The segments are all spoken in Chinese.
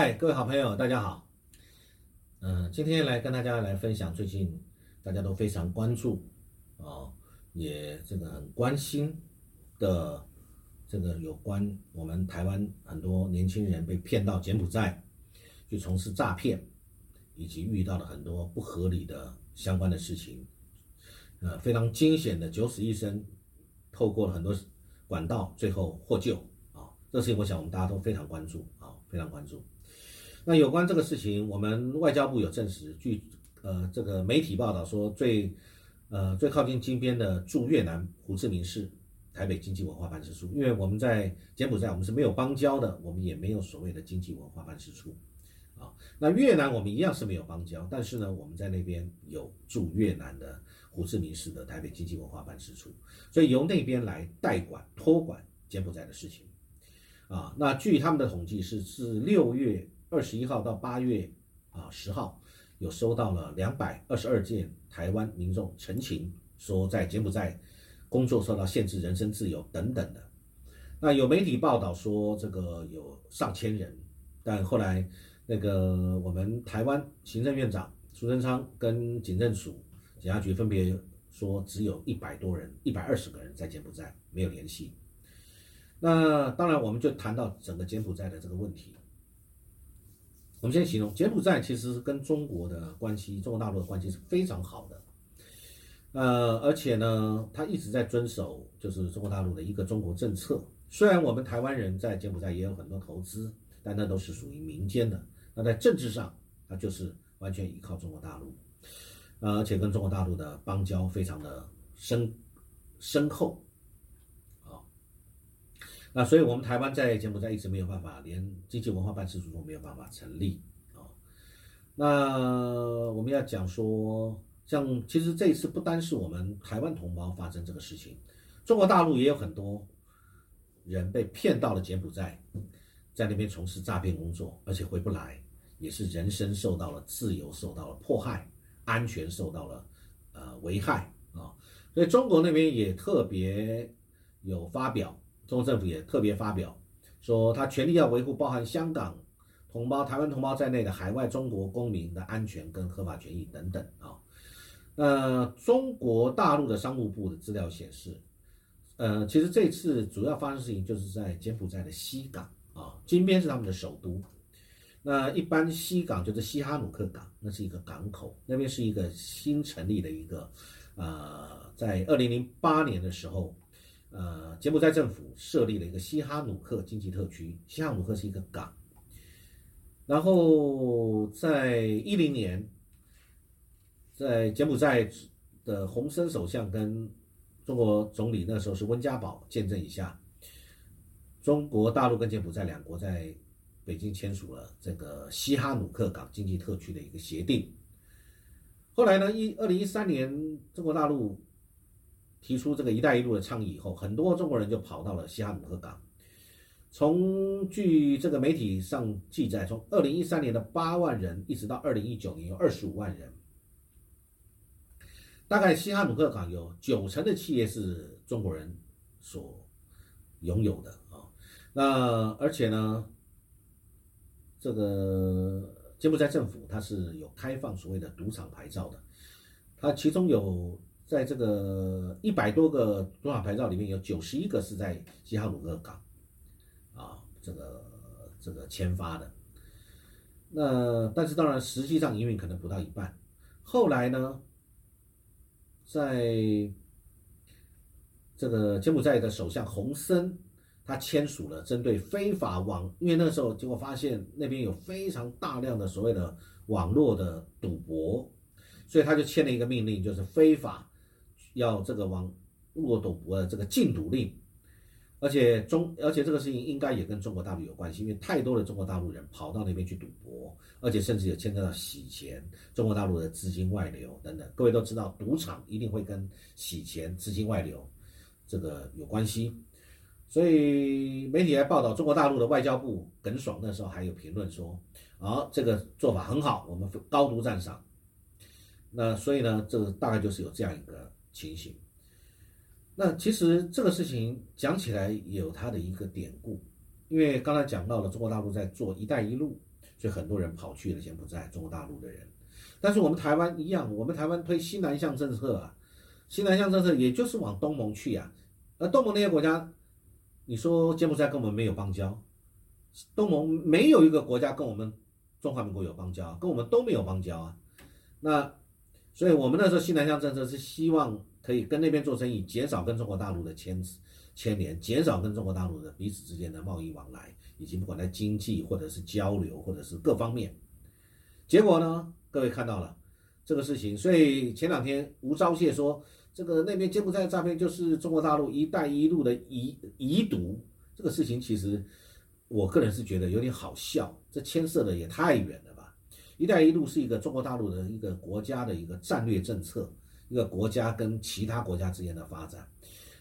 嗨，各位好朋友，大家好。嗯、今天来跟大家来分享最近大家都非常关注啊、也这个很关心的这个有关我们台湾很多年轻人被骗到柬埔寨去从事诈骗，以及遇到了很多不合理的相关的事情，呃，非常惊险的九死一生，透过了很多管道最后获救啊、这个事情我想我们大家都非常关注啊、非常关注。那有关这个事情，我们外交部有证实，据呃这个媒体报道说，最呃最靠近金边的驻越南胡志明市台北经济文化办事处，因为我们在柬埔寨我们是没有邦交的，我们也没有所谓的经济文化办事处啊。那越南我们一样是没有邦交，但是呢，我们在那边有驻越南的胡志明市的台北经济文化办事处，所以由那边来代管托管柬埔寨的事情啊。那据他们的统计是自六月。二十一号到八月啊十号，有收到了两百二十二件台湾民众陈情，说在柬埔寨工作受到限制人身自由等等的。那有媒体报道说这个有上千人，但后来那个我们台湾行政院长苏贞昌跟警政署警察局分别说只有一百多人，一百二十个人在柬埔寨没有联系。那当然，我们就谈到整个柬埔寨的这个问题。我们先形容柬埔寨其实跟中国的关系，中国大陆的关系是非常好的，呃，而且呢，他一直在遵守就是中国大陆的一个中国政策。虽然我们台湾人在柬埔寨也有很多投资，但那都是属于民间的。那在政治上，它就是完全依靠中国大陆，呃，而且跟中国大陆的邦交非常的深深厚。那所以，我们台湾在柬埔寨一直没有办法，连经济文化办事处都没有办法成立啊、那我们要讲说，像其实这一次不单是我们台湾同胞发生这个事情，中国大陆也有很多人被骗到了柬埔寨，在那边从事诈骗工作，而且回不来，也是人身受到了自由受到了迫害，安全受到了呃危害啊、所以中国那边也特别有发表。中国政府也特别发表说，他全力要维护包含香港同胞、台湾同胞在内的海外中国公民的安全跟合法权益等等啊。呃，中国大陆的商务部的资料显示，呃，其实这次主要发生事情就是在柬埔寨的西港啊，金边是他们的首都。那一般西港就是西哈努克港，那是一个港口，那边是一个新成立的一个，呃，在二零零八年的时候。呃，柬埔寨政府设立了一个西哈努克经济特区，西哈努克是一个港。然后在一零年，在柬埔寨的洪森首相跟中国总理那时候是温家宝见证一下，中国大陆跟柬埔寨两国在北京签署了这个西哈努克港经济特区的一个协定。后来呢，一二零一三年，中国大陆。提出这个“一带一路”的倡议以后，很多中国人就跑到了西哈努克港。从据这个媒体上记载，从二零一三年的八万人，一直到二零一九年有二十五万人。大概西哈努克港有九成的企业是中国人所拥有的啊。那而且呢，这个柬埔寨政府它是有开放所谓的赌场牌照的，它其中有。在这个一百多个赌场牌照里面，有九十一个是在西哈努克港，啊，这个这个签发的。那但是当然，实际上营运可能不到一半。后来呢，在这个柬埔寨的首相洪森，他签署了针对非法网，因为那时候结果发现那边有非常大量的所谓的网络的赌博，所以他就签了一个命令，就是非法。要这个网络赌博的这个禁赌令，而且中而且这个事情应该也跟中国大陆有关系，因为太多的中国大陆人跑到那边去赌博，而且甚至有牵扯到洗钱、中国大陆的资金外流等等。各位都知道，赌场一定会跟洗钱、资金外流这个有关系，所以媒体来报道，中国大陆的外交部耿爽那时候还有评论说：“啊，这个做法很好，我们高度赞赏。”那所以呢，这个大概就是有这样一个。情形，那其实这个事情讲起来有它的一个典故，因为刚才讲到了中国大陆在做“一带一路”，所以很多人跑去了柬埔寨，中国大陆的人。但是我们台湾一样，我们台湾推西南向政策啊，西南向政策也就是往东盟去啊。而东盟那些国家，你说柬埔寨跟我们没有邦交，东盟没有一个国家跟我们中华民国有邦交，跟我们都没有邦交啊。那所以我们那时候西南向政策是希望可以跟那边做生意，减少跟中国大陆的牵牵连，减少跟中国大陆的彼此之间的贸易往来，以及不管在经济或者是交流或者是各方面。结果呢？各位看到了这个事情，所以前两天吴钊燮说，这个那边柬埔寨诈骗就是中国大陆“一带一路”的遗遗毒。这个事情其实我个人是觉得有点好笑，这牵涉的也太远了？“一带一路”是一个中国大陆的一个国家的一个战略政策，一个国家跟其他国家之间的发展。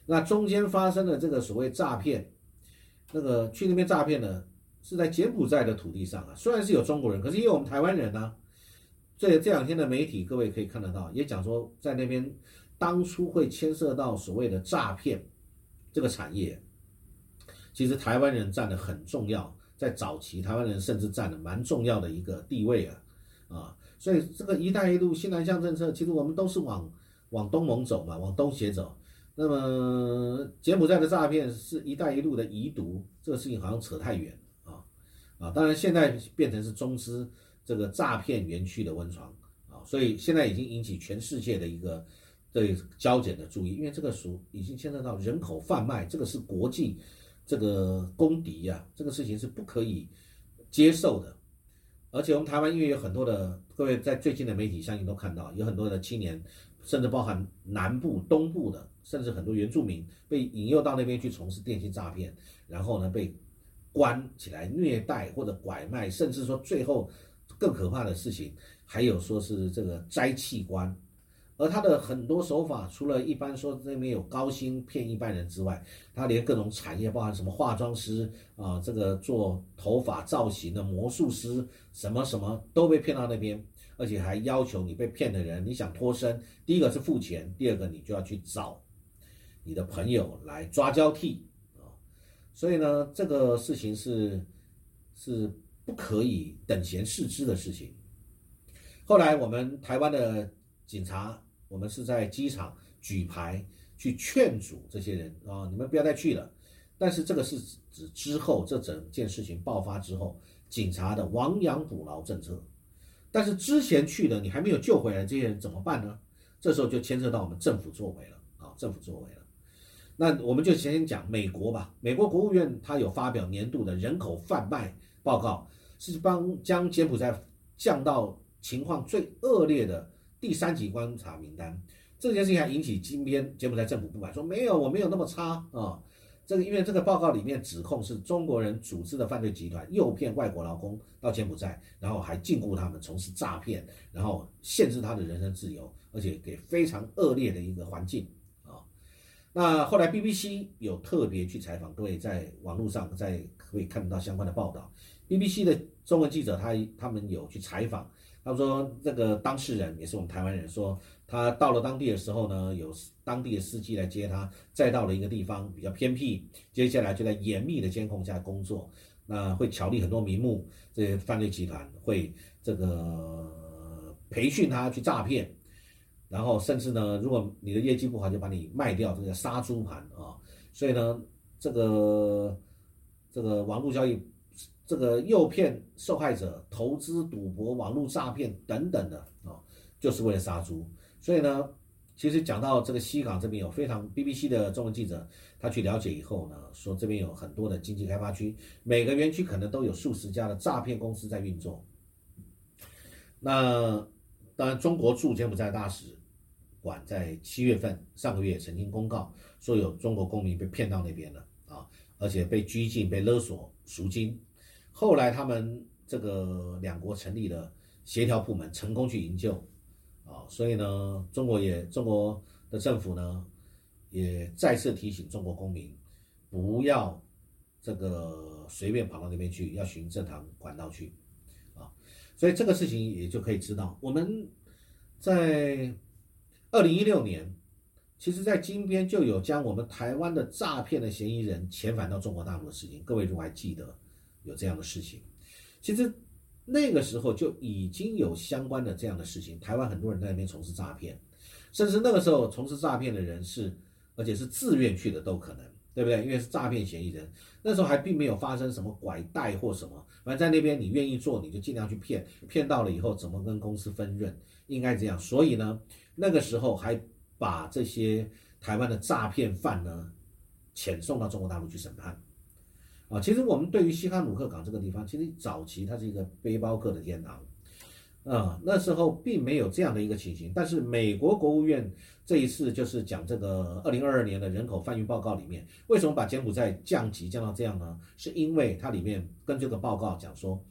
那中间发生的这个所谓诈骗，那个去那边诈骗呢，是在柬埔寨的土地上啊，虽然是有中国人，可是也有我们台湾人呢。这这两天的媒体，各位可以看得到，也讲说在那边当初会牵涉到所谓的诈骗这个产业，其实台湾人占的很重要，在早期台湾人甚至占了蛮重要的一个地位啊啊，所以这个“一带一路”新南向政策，其实我们都是往往东盟走嘛，往东协走。那么柬埔寨的诈骗是一带一路的遗毒，这个事情好像扯太远啊啊！当然现在变成是中资。这个诈骗园区的温床啊，所以现在已经引起全世界的一个对交检的注意，因为这个属已经牵涉到人口贩卖，这个是国际这个公敌呀，这个事情是不可以接受的。而且我们台湾因为有很多的各位在最近的媒体相信都看到，有很多的青年，甚至包含南部、东部的，甚至很多原住民被引诱到那边去从事电信诈骗，然后呢被关起来虐待或者拐卖，甚至说最后。更可怕的事情，还有说是这个摘器官，而他的很多手法，除了一般说那边有高薪骗一般人之外，他连各种产业，包含什么化妆师啊，这个做头发造型的魔术师，什么什么都被骗到那边，而且还要求你被骗的人，你想脱身，第一个是付钱，第二个你就要去找你的朋友来抓交替啊，所以呢，这个事情是是。不可以等闲视之的事情。后来我们台湾的警察，我们是在机场举牌去劝阻这些人啊，你们不要再去了。但是这个是指之后这整件事情爆发之后，警察的亡羊补牢政策。但是之前去的你还没有救回来，这些人怎么办呢？这时候就牵涉到我们政府作为了啊，政府作为了。那我们就先讲美国吧。美国国务院它有发表年度的人口贩卖报告。是帮将柬埔寨降到情况最恶劣的第三级观察名单，这件事情还引起金边柬埔寨政府不满，说没有，我没有那么差啊。这个因为这个报告里面指控是中国人组织的犯罪集团诱骗外国劳工到柬埔寨，然后还禁锢他们从事诈骗，然后限制他的人身自由，而且给非常恶劣的一个环境啊。那后来 BBC 有特别去采访，各位在网络上在可以看得到相关的报道。BBC 的中文记者，他他们有去采访，他说这个当事人也是我们台湾人，说他到了当地的时候呢，有当地的司机来接他，再到了一个地方比较偏僻，接下来就在严密的监控下工作，那会巧立很多名目，这些犯罪集团会这个培训他去诈骗，然后甚至呢，如果你的业绩不好，就把你卖掉，这个杀猪盘啊，所以呢，这个这个网络交易。这个诱骗受害者投资赌博、网络诈骗等等的啊，就是为了杀猪。所以呢，其实讲到这个西港这边有非常 BBC 的中文记者，他去了解以后呢，说这边有很多的经济开发区，每个园区可能都有数十家的诈骗公司在运作。那当然，中国驻柬埔寨大使馆在七月份上个月曾经公告说，有中国公民被骗到那边了啊，而且被拘禁、被勒索赎金。后来他们这个两国成立了协调部门，成功去营救，啊，所以呢，中国也中国的政府呢，也再次提醒中国公民，不要这个随便跑到那边去，要循正常管道去，啊，所以这个事情也就可以知道，我们在二零一六年，其实在金边就有将我们台湾的诈骗的嫌疑人遣返到中国大陆的事情，各位如果还记得。有这样的事情，其实那个时候就已经有相关的这样的事情，台湾很多人在那边从事诈骗，甚至那个时候从事诈骗的人是，而且是自愿去的都可能，对不对？因为是诈骗嫌疑人，那时候还并没有发生什么拐带或什么，反正在那边你愿意做你就尽量去骗，骗到了以后怎么跟公司分润，应该这样。所以呢，那个时候还把这些台湾的诈骗犯呢，遣送到中国大陆去审判。啊，其实我们对于西哈努克港这个地方，其实早期它是一个背包客的天堂，啊，那时候并没有这样的一个情形。但是美国国务院这一次就是讲这个二零二二年的人口贩运报告里面，为什么把柬埔寨降级降到这样呢？是因为它里面跟这个报告讲说，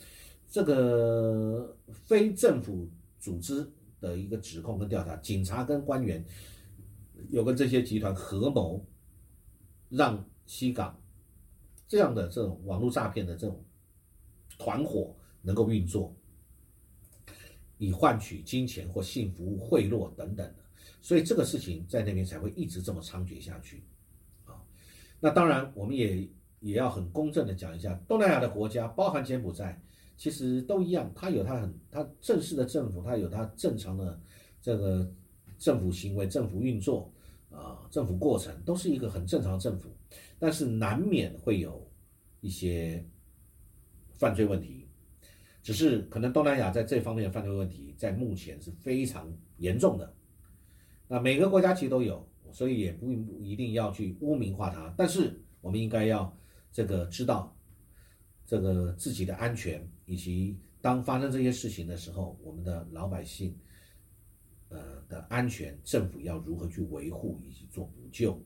这个非政府组织的一个指控跟调查，警察跟官员有跟这些集团合谋，让西港。这样的这种网络诈骗的这种团伙能够运作，以换取金钱或性服务贿赂等等的，所以这个事情在那边才会一直这么猖獗下去，啊，那当然我们也也要很公正的讲一下，东南亚的国家，包含柬埔寨，其实都一样，它有它很它正式的政府，它有它正常的这个政府行为、政府运作。啊，政府过程都是一个很正常的政府，但是难免会有一些犯罪问题，只是可能东南亚在这方面的犯罪问题在目前是非常严重的。那每个国家其实都有，所以也不一定要去污名化它，但是我们应该要这个知道这个自己的安全，以及当发生这些事情的时候，我们的老百姓。呃的安全，政府要如何去维护以及做补救？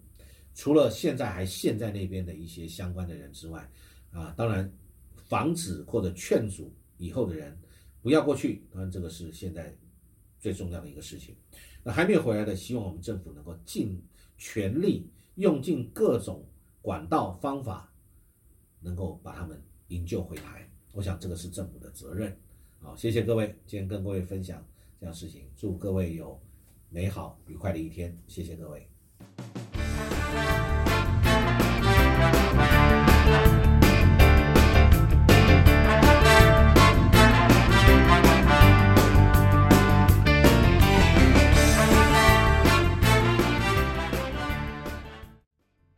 除了现在还陷在那边的一些相关的人之外，啊，当然防止或者劝阻以后的人不要过去，当然这个是现在最重要的一个事情。那还没有回来的，希望我们政府能够尽全力，用尽各种管道方法，能够把他们营救回来。我想这个是政府的责任。好，谢谢各位，今天跟各位分享。这样事情，祝各位有美好愉快的一天，谢谢各位。